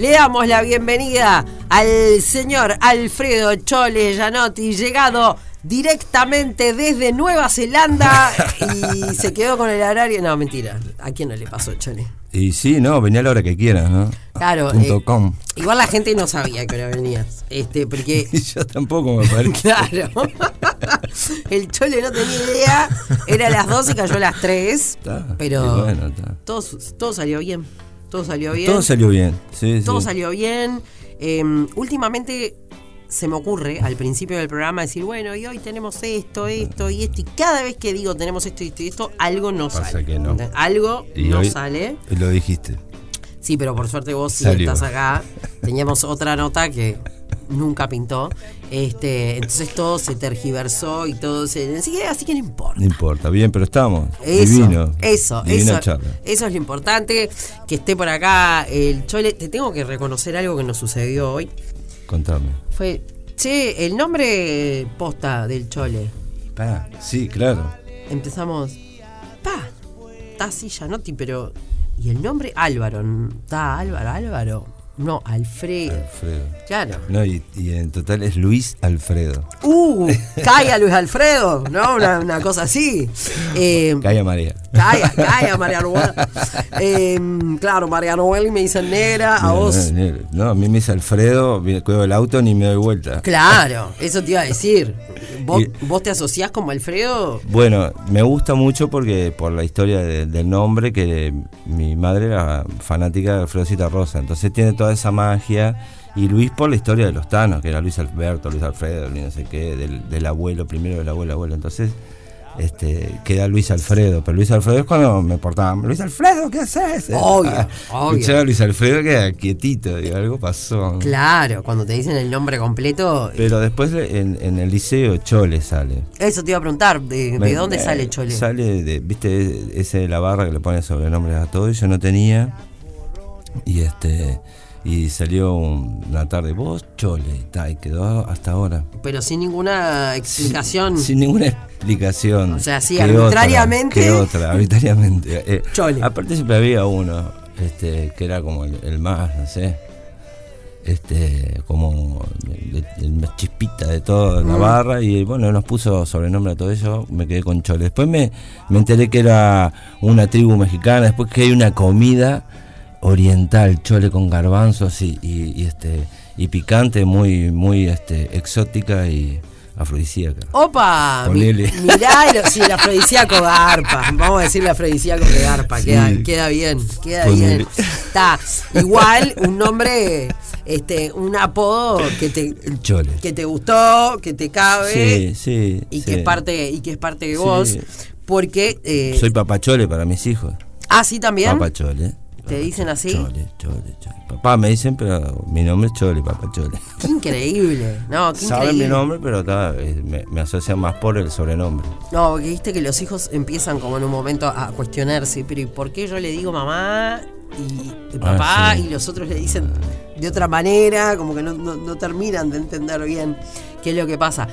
Le damos la bienvenida al señor Alfredo Chole Gianotti, llegado directamente desde Nueva Zelanda y se quedó con el horario. No, mentira. ¿A quién no le pasó, Chole? Y sí, no, venía a la hora que quieras, ¿no? Claro. Eh, com. Igual la gente no sabía que hora venías. Este, porque. Yo tampoco me parece. Claro. El Chole no tenía idea. Era a las 12 y cayó a las 3. Está, pero. bueno, todo salió bien. Todo salió bien. Todo salió bien, sí, Todo sí. salió bien. Eh, últimamente se me ocurre al principio del programa decir, bueno, y hoy tenemos esto, esto y esto. Y cada vez que digo tenemos esto, esto y esto, algo no Pasa sale. que no. Algo Y no hoy- sale. y Lo dijiste. Sí, pero por suerte vos sí Salió. estás acá. Teníamos otra nota que nunca pintó. Este, entonces todo se tergiversó y todo se. Así que, así que no importa. No importa, bien, pero estamos. Eso, Divino. eso, eso, charla. eso es lo importante. Que esté por acá el Chole. Te tengo que reconocer algo que nos sucedió hoy. Contame. Fue, che, el nombre posta del Chole. Ah, sí, claro. Empezamos, pa, está así Gianotti, pero. ¿Y el nombre? Álvaro. ¿Está Álvaro, Álvaro? No, Alfredo. Alfredo. Claro. No, y, y en total es Luis Alfredo. Uh, calla Luis Alfredo, ¿no? Una, una cosa así. Eh, Calla María. Calla, calla, María Noel. Eh, claro, María Noel me dicen negra, a No, vos. no, a mí me dice Alfredo, cuelgo el auto ni me doy vuelta. Claro, eso te iba a decir. ¿Vos, Y- vos te asociás como Alfredo? Bueno, me gusta mucho porque por la historia de- del nombre, que mi madre era fanática de Alfredo Rosa, entonces tiene toda esa magia. Y Luis por la historia de los Tanos, que era Luis Alberto, Luis Alfredo, Luis no sé qué, del, del abuelo, primero del abuelo, abuelo. Entonces este, queda Luis Alfredo, pero Luis Alfredo es cuando me portaban, Luis Alfredo, ¿qué haces? Obvio, Ah, obvio. Escuchaba a Luis Alfredo queda quietito, digo, algo pasó. Claro, cuando te dicen el nombre completo. Pero después en, en el liceo Chole sale. Eso te iba a preguntar, ¿de, dónde me- sale Chole? Sale de, viste, ese de la barra que le pone sobrenombres a todo, y yo no tenía. Y este y salió un- una tarde, vos Chole, y, ta, y quedó hasta ahora. Pero sin ninguna explicación. Sin, sin ninguna explicación. O sea, sí, ¿Qué arbitrariamente. Otra, ¿Qué otra? Arbitrariamente. Eh, Chole. Aparte siempre había uno, este, que era como el, el más, no sé. Este, como el, el más chispita de toda la Mm. barra y bueno, nos puso sobrenombre a todo eso, me quedé con Chole. Después me, me enteré que era una tribu mexicana, después que hay una comida oriental, chole con garbanzos y, y- y, este y picante, muy, muy este, exótica y afrodisíaca. Opa, Ponele. mirá, sí, el afrodisíaco de arpa. Vamos a decirle afrodisíaco de arpa, Sí. queda, queda bien, queda Ponele. bien. Está, igual un nombre, este, un apodo que te, chole. que te gustó, que te cabe Sí, sí. y sí. que es parte, y que es parte de Sí. vos. Porque eh, Soy papachole para mis hijos. ah, sí también. Papachole. ¿Te dicen así? Chole, chole, chole. Papá me dicen, pero mi nombre es Chole, papachole. Qué increíble. No, qué Saben increíble. mi nombre, pero ta, eh, me, me asocian más por el sobrenombre. No, porque viste que los hijos empiezan como en un momento a cuestionarse, pero ¿y por qué yo le digo mamá y, y papá Ah, sí. y los otros le dicen de otra manera? Como que no, no- no terminan de entender bien qué es lo que pasa.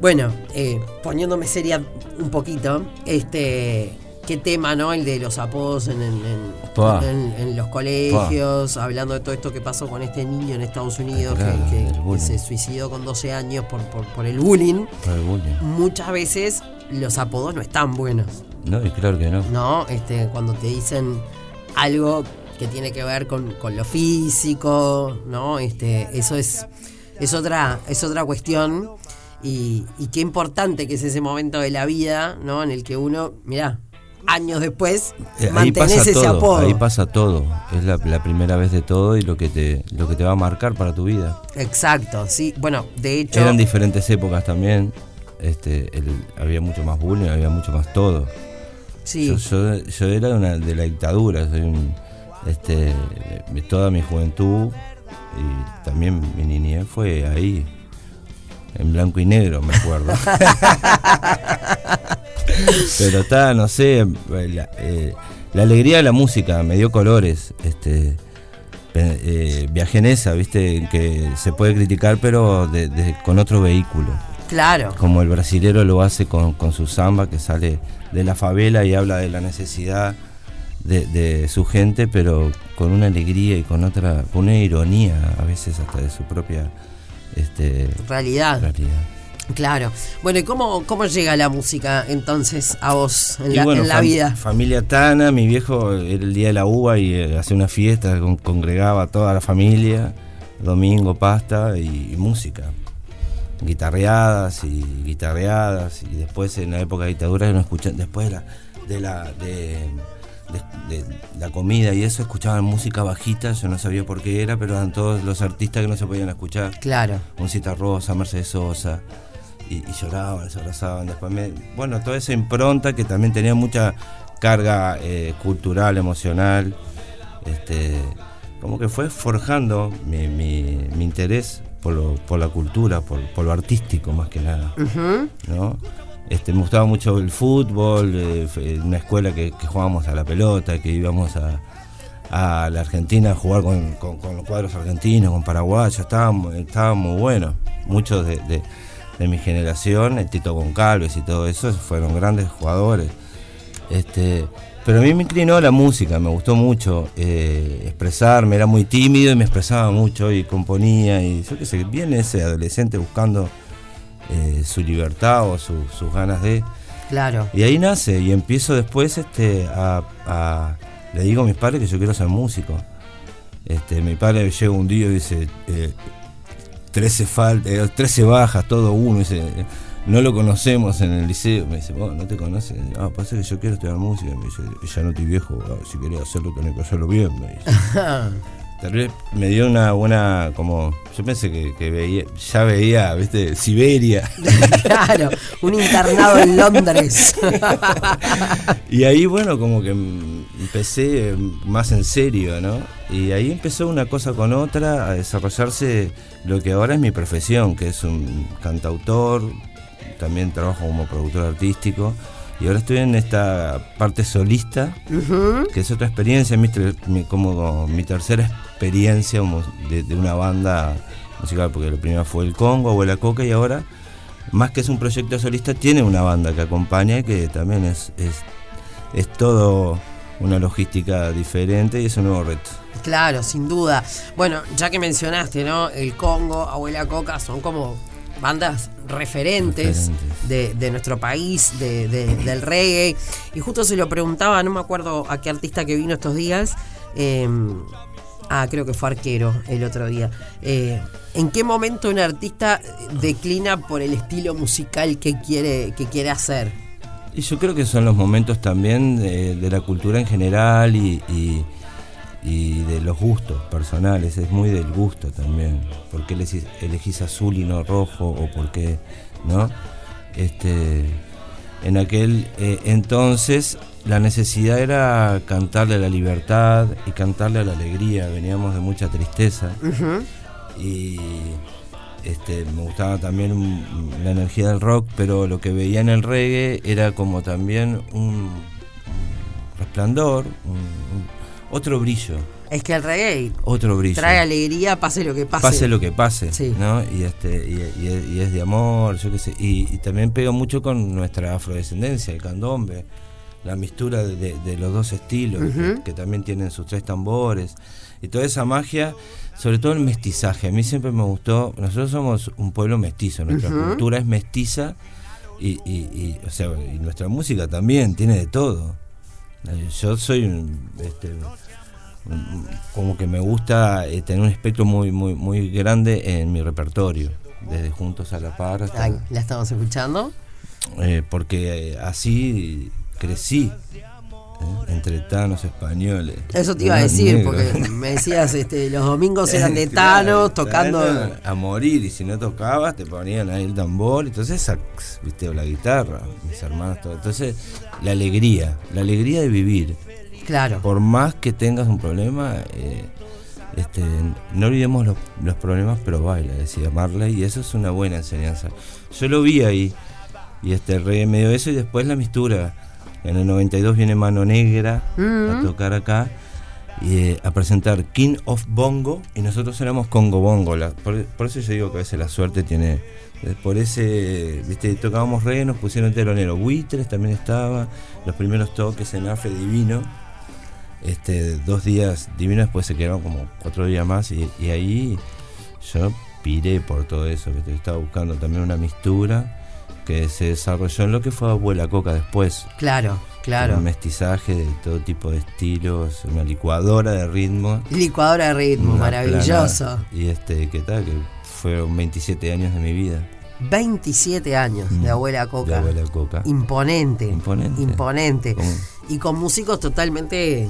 Bueno, eh, poniéndome seria un poquito, este, qué tema, ¿no? El de los apodos en, en- en- Pa. en- en los colegios, hablando de todo esto que pasó con este niño en Estados Unidos que- Claro, que, del que bullying. se suicidó con 12 años por, por, por el bullying Por el bullying. muchas veces los apodos no están buenos, No, y claro que no. ¿no? Este, cuando te dicen algo que tiene que ver con, con lo físico, ¿no? Este, eso es, es otra, es otra cuestión. Y, y qué importante que es ese momento de la vida, ¿no? En el que uno, mirá, años después, Eh, ahí mantenés pasa ese todo, apodo. ahí pasa todo. Es la, la primera vez de todo y lo que te lo que te va a marcar para tu vida. Exacto, sí. Bueno, de hecho. Eran diferentes épocas también. Este, el- había mucho más bullying, había mucho más todo. sí. Yo, yo, yo era de, una, de la dictadura, soy un, este, toda mi juventud y también mi niñez fue ahí, en blanco y negro, me acuerdo. Pero está, no sé, la, eh, la alegría de la música me dio colores. Este, eh, viajé en esa, viste, que se puede criticar, pero de- de- con otro vehículo Claro. como el brasilero lo hace con, con su samba, que sale de la favela y habla de la necesidad de, su gente, pero con una alegría y con otra, con una ironía a veces hasta de su propia este, realidad. Claro. Bueno, ¿y cómo, cómo llega la música entonces a vos en, la, vida? Familia Tana, mi viejo era el día de la uva y eh, hacía una fiesta, congregaba a toda la familia, domingo, pasta y, música. Guitarreadas y guitarreadas y después en la época de dictadura no escuchan, después de la, de la de, la comida y eso escuchaban música bajita, yo no sabía por qué era, pero eran todos los artistas que no se podían escuchar. Claro. Cita Rosa, Mercedes Sosa y, lloraban, se abrazaban. Después bueno, toda esa impronta que también tenía mucha carga eh, cultural, emocional, este, como que fue forjando mi, mi, interés por, lo, por, la cultura, por, por, lo artístico más que nada. ¿no? Este, me gustaba mucho el fútbol, eh, una escuela que, jugábamos a la pelota, que íbamos a, a la Argentina a jugar con, con, los cuadros argentinos, con paraguayos, estaba, estaba muy bueno. Muchos de de mi generación, el Tito Goncalves y todo eso, fueron grandes jugadores. Este, pero a mí me inclinó la música, me gustó mucho eh, expresarme, era muy tímido y me expresaba mucho y componía y yo qué sé, viene ese adolescente buscando eh, su libertad o sus ganas de... Claro. Y ahí nace y empiezo después este, a, le digo a mis padres que yo quiero ser músico. Este, mi padre llega un día y dice, eh, 13 faltas, 13 bajas, todo uno. Dice, no lo conocemos en el liceo. Me dice, no te conoces. Ah, pasa que yo quiero estudiar música. Me dice, ya no estoy viejo, si quería hacerlo tenés que hacerlo bien. Me Tal vez me dio una buena, como, yo pensé que, veía, ya veía, viste, Siberia. claro, un internado en Londres. y ahí, bueno, como que empecé más en serio, ¿no? Y ahí empezó una cosa con otra a desarrollarse lo que ahora es mi profesión, que es un cantautor, también trabajo como productor artístico. Y ahora estoy en esta parte solista, que es otra experiencia, como mi tercera experiencia de, una banda musical, porque lo primero fue el Congo, Abuela Coca, y ahora, más que es un proyecto solista, tiene una banda que acompaña que también es, es, es todo una logística diferente y es un nuevo reto. Claro, sin duda. Bueno, ya que mencionaste, ¿no? El Congo, Abuela Coca, son como bandas referentes, De, nuestro país, del reggae. Y justo se lo preguntaba, no me acuerdo a qué artista que vino estos días. Em, ah, creo que fue arquero el otro día. Eh, ¿En qué momento un artista declina por el estilo musical que quiere, que quiere hacer? Y yo creo que son los momentos también de, la cultura en general y y de los gustos personales, es muy del gusto también. ¿Por qué elegís azul y no rojo? ¿O por qué no? Este, en aquel eh, entonces la necesidad era cantarle a la libertad y cantarle a la alegría. Veníamos de mucha tristeza. Y este, me gustaba también la energía del rock, pero lo que veía en el reggae era como también un, resplandor, un otro brillo. Es que el reggae otro brillo. trae alegría, pase lo que pase. Pase lo que pase, ¿no? Y, este, y, es de amor, yo qué sé. Y, también pega mucho con nuestra afrodescendencia, el candombe, la mistura de, los dos estilos, que, también tienen sus tres tambores. Y toda esa magia, sobre todo el mestizaje. A mí siempre me gustó, nosotros somos un pueblo mestizo, nuestra cultura es mestiza y, o sea, y nuestra música también tiene de todo. Yo soy un, este, como que me gusta eh, tener un espectro muy, muy, muy grande en mi repertorio, desde Juntos a la Par ¿La estamos escuchando? Eh, porque eh, así crecí. entre tanos españoles. Eso te iba a decir, porque me decías, este, los domingos eran de tanos, tocando. A morir, y si no tocabas, te ponían ahí el tambor, entonces, viste, la guitarra, mis hermanos, todo. Entonces, la alegría, la alegría de vivir. Claro. Por más que tengas un problema, eh, este, no olvidemos los, problemas, pero baila, decía Marley, y eso es una buena enseñanza. Yo lo vi ahí, y este re medio eso, y después la mistura. En el 92 viene Mano Negra a mm. tocar acá. Y, eh, a presentar King of Bongo y nosotros éramos Congo Bongo. por, eso yo digo que a veces la suerte tiene. Eh, por ese, viste, tocábamos re, nos pusieron telonero. Buitres también estaba, los primeros toques en Afre Divino este, dos días divinos, después se quedaron como cuatro días más y, y ahí yo piré por todo eso, que te estaba buscando también una mistura que se desarrolló en lo que fue Abuela Coca después. Claro, claro. Un mestizaje de todo tipo de estilos, una licuadora de ritmo. Licuadora de ritmo, una maravilloso. plana. Y este, ¿qué tal? Que fueron 27 años de mi vida. 27 años de Mm, Abuela Coca. De Abuela Coca. Imponente. Imponente. Imponente. Y con músicos totalmente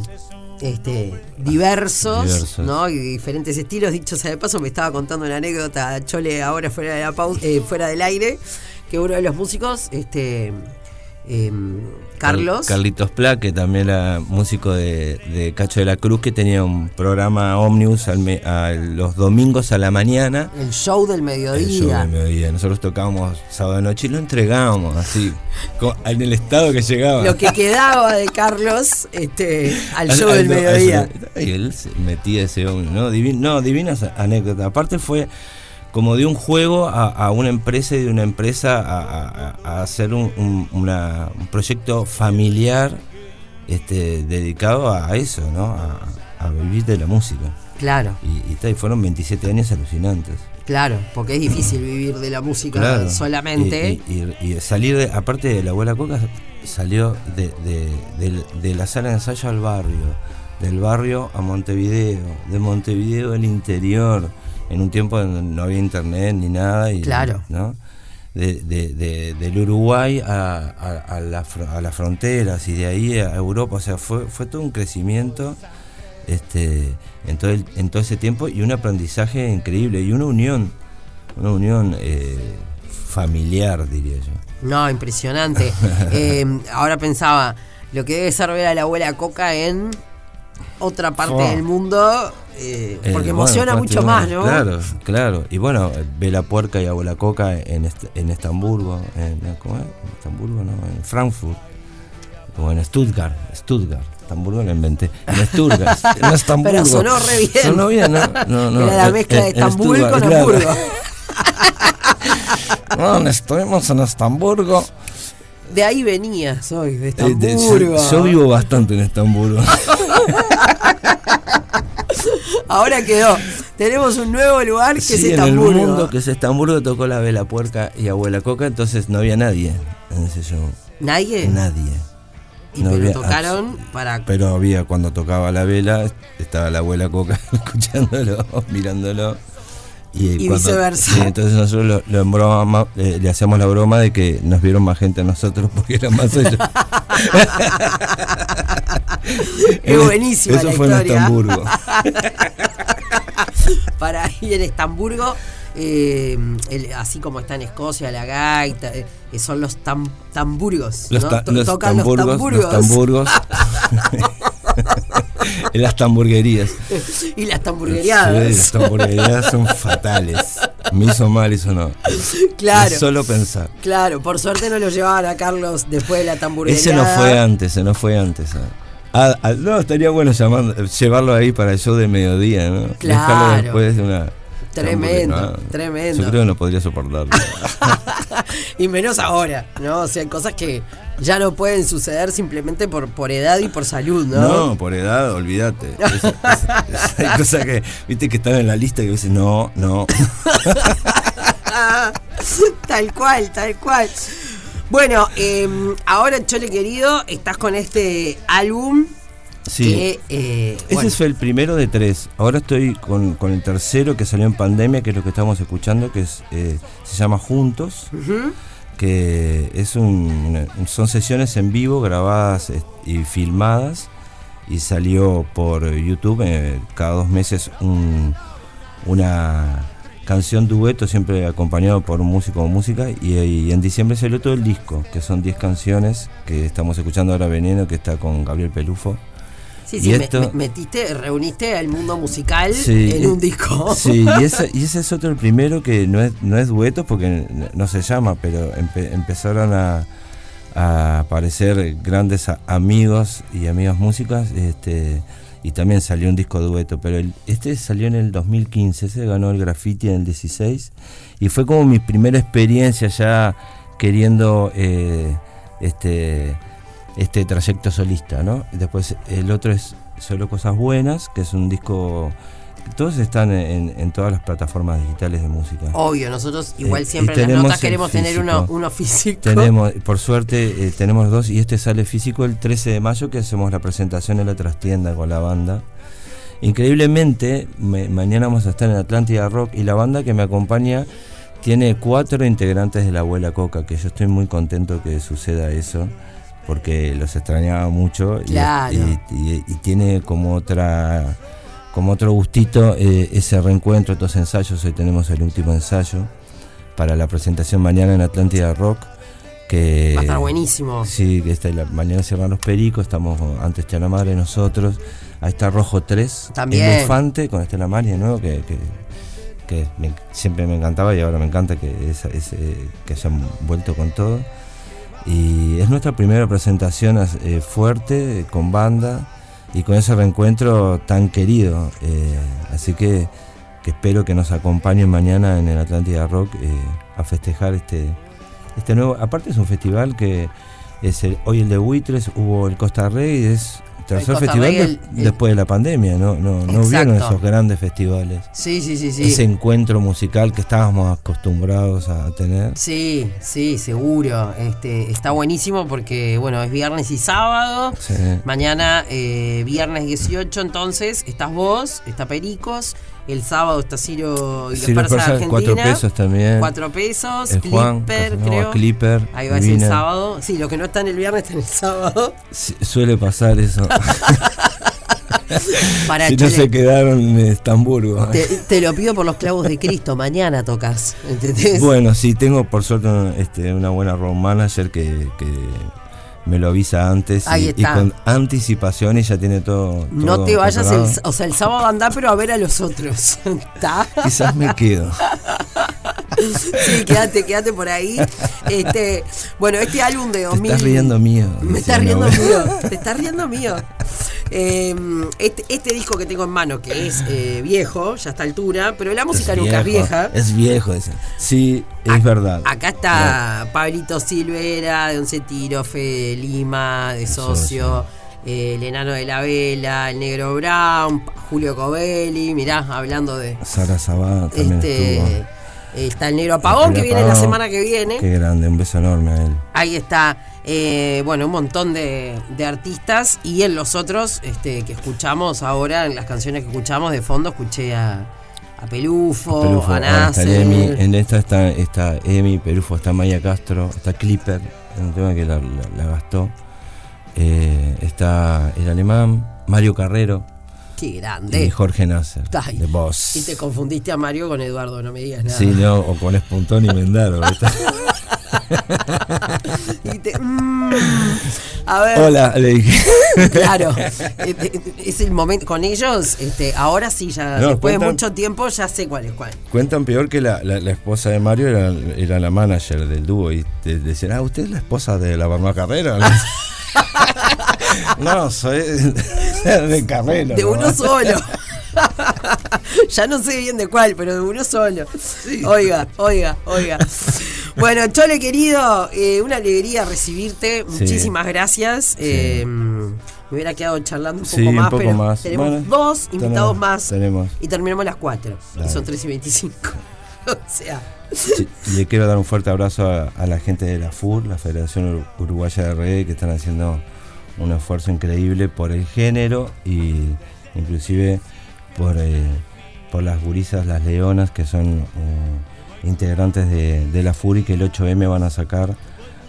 este, diversos, Diversos. ¿no? Y diferentes estilos. Dicho sea de paso, me estaba contando una anécdota, Chole, ahora fuera de la pau- eh, fuera del aire, que uno de los músicos, este em, Carlos. Carlitos Pla, que también era músico de, de Cacho de la Cruz, que tenía un programa Omnibus al me- a los domingos a la mañana. el show del El show mediodía. del mediodía. Nosotros tocábamos sábado noche y lo entregábamos así, en el estado que llegaba. Lo que quedaba de Carlos este, al show Al- del al- mediodía. Y él metía ese hombre, ¿no? Divin- no, divinas anécdotas. Aparte fue como de un juego a, a una empresa y de una empresa a, a- a hacer un, un- una- un proyecto familiar este, dedicado a eso, ¿no? A, vivir de la música. Claro, Y, y, fueron 27 años alucinantes. claro, porque es difícil vivir de la música solamente. Y, y- y salir, de, aparte de la abuela Coca, salió de, de- de- de la sala de ensayo al barrio, del barrio a Montevideo, de Montevideo al interior, en un tiempo donde no había internet ni nada. Y, Claro. ¿no? De- de- de- del Uruguay a, a- a la fro- a las fronteras y de ahí a Europa, o sea, fue, fue todo un crecimiento este, en, todo el- en todo ese tiempo y un aprendizaje increíble y una unión, una unión eh, familiar, diría yo. No, impresionante. Eh, ahora pensaba, lo que debe ser ver a la abuela Coca en otra parte Fua. del mundo, eh, Eh, porque bueno, emociona fue mucho más, bueno, ¿no? Claro, claro. Y bueno, Vela Puerca y Abuela Coca en, Est- en Estamburgo, en, ¿cómo es? ¿En Estamburgo, no, en Frankfurt, o en Stuttgart, Stuttgart. Estamburgo lo inventé. En Stuttgart, en Estamburgo. Pero sonó re bien. Sonó bien, ¿no? No, no. Era la mezcla de Estambul con claro. Hamburgo. Bueno, estuvimos en Estamburgo. De ahí venía, soy, de Eh, Estamburgo. yo, yo vivo bastante en Estamburgo. Ahora quedó. Tenemos un nuevo lugar que es Sí, en el mundo que es Estamburgo tocó la Vela Puerca y Abuela Coca, entonces no había nadie en ese show. ¿Nadie? Nadie. Y no pero había tocaron para. Pero había cuando tocaba la vela, estaba la abuela Coca escuchándolo, mirándolo. Y, Y cuando- viceversa. entonces nosotros lo- lo broma, eh, le hacíamos la broma de que nos vieron más gente a nosotros porque eran más ellos. Es buenísima Eso la fue historia. en Estamburgo. para ir en Estamburgo, eh, el- así como está en Escocia, la gaita, eh, que son los tam- tamburgos. Los, ¿no? ta- los tocan tamburgos, los tamburgos. los tamburgos. en las tamburguerías. y las Sí, tamburgueriadas. las tamburguerías son fatales. Me hizo mal, eso no. claro. Solo pensar. Claro, por suerte no lo llevaban a Carlos después de la tamburguería. Ese no fue antes, ese no fue antes. ah. Ah, ah, no, estaría bueno llamando, llevarlo ahí para el show de mediodía, ¿no? Claro. Dejarlo después de una. Tremendo, No, tremendo. Yo creo que no podría soportarlo. Y menos ahora, ¿no? O sea, cosas que ya no pueden suceder simplemente por, por edad y por salud, ¿no? No, por edad, olvídate. Es- es- hay cosas que, viste, que están en la lista y que dicen, no, no. tal cual, tal cual. Bueno, eh, ahora, Chole querido, estás con este álbum Sí. que. eh, Ese bueno, fue el primero de tres. Ahora estoy con, con el tercero que salió en pandemia, que es lo que estamos escuchando, que es eh, se llama Juntos, ujú, que es un, son sesiones en vivo grabadas y filmadas y salió por YouTube eh, cada dos meses un- una canción dueto siempre acompañado por un músico o música y, y en diciembre salió todo el disco que son 10 canciones que estamos escuchando ahora Veneno que está con Gabriel Pelufo Sí, y sí, esto- me- metiste, reuniste al mundo musical Sí, en un disco. Sí, y ese, y ese es otro el primero que no es, no es dueto porque no se llama, pero empe- empezaron a, a aparecer grandes amigos y amigas músicas, este, y también salió un disco dueto, pero el- este salió en el 2015, ese ganó el graffiti en el 16, y fue como mi primera experiencia ya queriendo eh, este este trayecto solista, ¿no? Después el otro es Solo Cosas Buenas, que es un disco todos están en, todas las plataformas digitales de música. Obvio, nosotros igual eh, siempre en las notas queremos tener uno, uno, físico. Tenemos, por suerte, eh, tenemos dos y este sale físico el 13 de mayo que hacemos la presentación en la trastienda con la banda. Increíblemente, mañana vamos a estar en Atlántida Rock y la banda que me acompaña tiene cuatro integrantes de la abuela Coca, que yo estoy muy contento que suceda eso, porque los extrañaba mucho y tiene como otra como otro gustito eh, ese reencuentro, estos ensayos. Hoy tenemos el último ensayo para la presentación mañana en Atlántida Rock. Que, Va a estar buenísimo. Sí, que está, mañana cierran los pericos, estamos antes Estela Madre nosotros. Ahí está Rojo 3, También. el Infante con Estela Madre de nuevo, que, que, siempre me encantaba y ahora me encanta que, que hayan vuelto con todo. Y es nuestra primera presentación eh, fuerte, con banda y con ese reencuentro tan querido. Eh, así que, espero que nos acompañen mañana en el Atlántida Rock eh, a festejar este, este nuevo. Aparte es un festival que es el, hoy el de Buitres, hubo el Costa Rey, es tercer festival después de la pandemia, no, no, no hubieron esos grandes festivales. Sí, sí, sí, sí. Ese encuentro musical que estábamos acostumbrados a tener. Sí, sí, seguro. Este, está buenísimo porque, bueno, es viernes y sábado. Mañana, eh, viernes 18, entonces, estás vos, está Pericos. El sábado está Ciro y los Argentina. Cuatro pesos también. Cuatro pesos. El Clipper, creo. Clipper. Ahí va, es el sábado. Sí, lo que no está en el viernes está en el sábado. suele pasar eso. si no se quedaron en Estamburgo. Te, lo pido por los clavos de Cristo, mañana tocas. Bueno, sí, tengo por suerte este, una buena road manager que, que me lo avisa antes y, con anticipación ya tiene todo. no te vayas, el, o sea, el sábado anda, pero a ver a los otros. Quizás me quedo. sí, quédate, quédate por ahí. Este, bueno, este álbum de 2000. Te estás riendo mío. Me estás riendo mío. Te estás riendo mío. Em, este, este, disco que tengo en mano, que es eh, viejo, ya a esta altura, pero la música nunca es vieja. Es viejo ese. Sí, es verdad. Acá está Pablito Silvera, de Once Tiro, Fede Lima, de Socio. el enano de la vela, el negro Brown, Julio Covelli, mirá, hablando de. Sara Sabat también este, Está el negro apagón que viene la semana que viene. Qué grande, un beso enorme a él. Ahí está, eh, bueno, un montón de, artistas y en los otros este, que escuchamos ahora, en las canciones que escuchamos de fondo, escuché a, a Pelufo, a, Nasser. En esta está, está Emi, Pelufo, está Maya Castro, está Clipper, un tema que la, gastó. Eh, está el alemán, Mario Carrero. Qué grande. Y Jorge Nasser, de Y te confundiste a Mario con Eduardo, no me digas nada. Sí, no, o con Espuntón y Mendaro. y te, mm, a ver. Hola, le dije. Claro, eh, eh, es el momento. Con ellos, este, ahora sí, ya después de mucho tiempo, ya sé cuál es cuál. Cuentan peor que la, la, esposa de Mario era, era, la manager del dúo y te decían, ah, ¿usted es la esposa de la Barba Carrera? no, soy de carrera. De uno solo. ya no sé bien de cuál, pero de uno solo. Oiga, oiga, oiga. Bueno, Chole querido, eh, una alegría recibirte. Muchísimas gracias. Eh, me hubiera quedado charlando un poco más, pero tenemos dos invitados más. Y terminamos las cuatro. Y son tres y veinticinco. o sea. le quiero dar un fuerte abrazo a, la gente de la FUR, la Federación Uruguaya de Reggae, que están haciendo un esfuerzo increíble por el género y inclusive por, eh, por las gurisas, las leonas, que son eh, integrantes de, de, la FUR y que el 8M van a sacar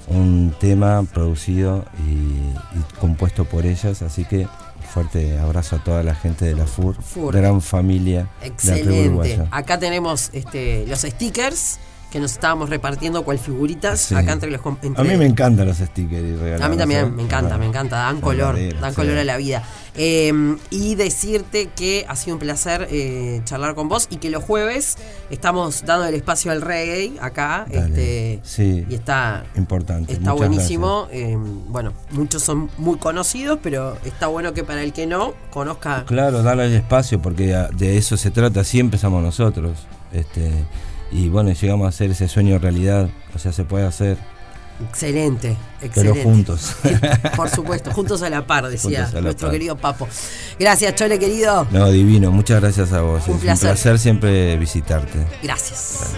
un tema producido y, compuesto por ellas, así que fuerte abrazo a toda la gente de la FUR, gran familia. Excelente. Acá tenemos este, los stickers que nos estábamos repartiendo cual figuritas acá entre los A mí me encantan los stickers y regalos. A mí también me encanta, me encanta, dan color, dan color a la vida. Em, y decirte que ha sido un placer eh, charlar con vos y que los jueves estamos dando el espacio al reggae acá. este, sí, y está importante. Está buenísimo. Em, bueno, muchos son muy conocidos, pero está bueno que para el que no conozca. Claro, darle el espacio porque de eso se trata. Así empezamos nosotros. Este, y bueno, llegamos a hacer ese sueño realidad, o sea, se puede hacer. Excelente, excelente. Pero juntos. Por supuesto, juntos a la par, decía la nuestro par. querido Papo. Gracias, Chole, querido. No, divino. Muchas gracias a vos. Un es placer. un placer siempre visitarte. Gracias.